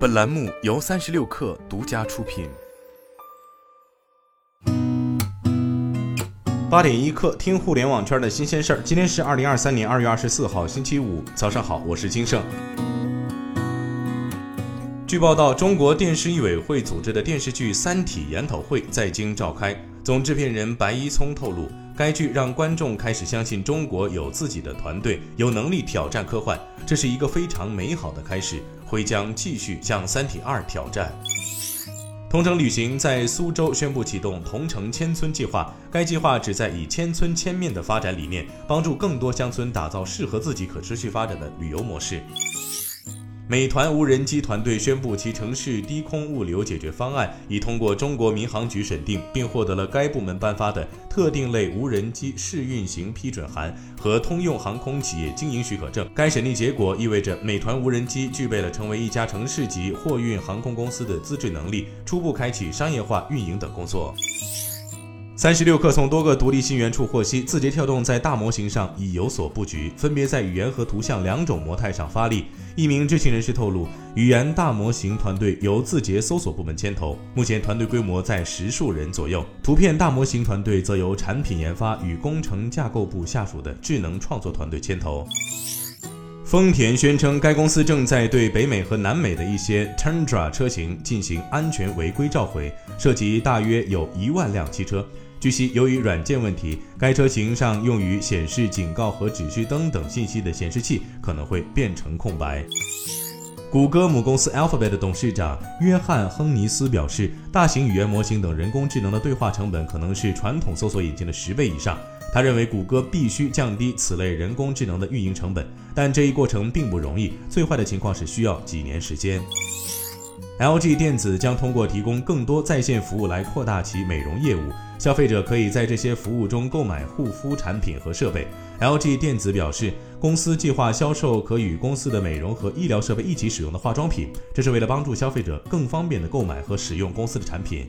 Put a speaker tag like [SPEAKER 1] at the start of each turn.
[SPEAKER 1] 本栏目由三十六氪独家出品。
[SPEAKER 2] 八点一刻，听互联网圈的新鲜事儿。今天是二零二三年二月二十四号，星期五，早上好，我是金盛。据报道，中国电视艺委会组织的电视剧《三体》研讨会在京召开。总制片人白一聪透露，该剧让观众开始相信中国有自己的团队，有能力挑战科幻，这是一个非常美好的开始。会将继续向《三体二》挑战。同程旅行在苏州宣布启动“同城千村”计划，该计划旨在以千村千面的发展理念，帮助更多乡村打造适合自己可持续发展的旅游模式。美团无人机团队宣布，其城市低空物流解决方案已通过中国民航局审定，并获得了该部门颁发的特定类无人机试运行批准函和通用航空企业经营许可证。该审定结果意味着美团无人机具备了成为一家城市级货运航空公司的资质能力，初步开启商业化运营等工作。三十六氪从多个独立信源处获悉，字节跳动在大模型上已有所布局，分别在语言和图像两种模态上发力。一名知情人士透露，语言大模型团队由字节搜索部门牵头，目前团队规模在十数人左右；图片大模型团队则由产品研发与工程架构部下属的智能创作团队牵头。丰田宣称，该公司正在对北美和南美的一些 Tundra 车型进行安全违规召回，涉及大约有一万辆汽车。据悉，由于软件问题，该车型上用于显示警告和指示灯等信息的显示器可能会变成空白。谷歌母公司 Alphabet 的董事长约翰·亨尼斯表示，大型语言模型等人工智能的对话成本可能是传统搜索引擎的十倍以上。他认为，谷歌必须降低此类人工智能的运营成本，但这一过程并不容易。最坏的情况是需要几年时间。LG 电子将通过提供更多在线服务来扩大其美容业务。消费者可以在这些服务中购买护肤产品和设备。LG 电子表示，公司计划销售可与公司的美容和医疗设备一起使用的化妆品，这是为了帮助消费者更方便的购买和使用公司的产品。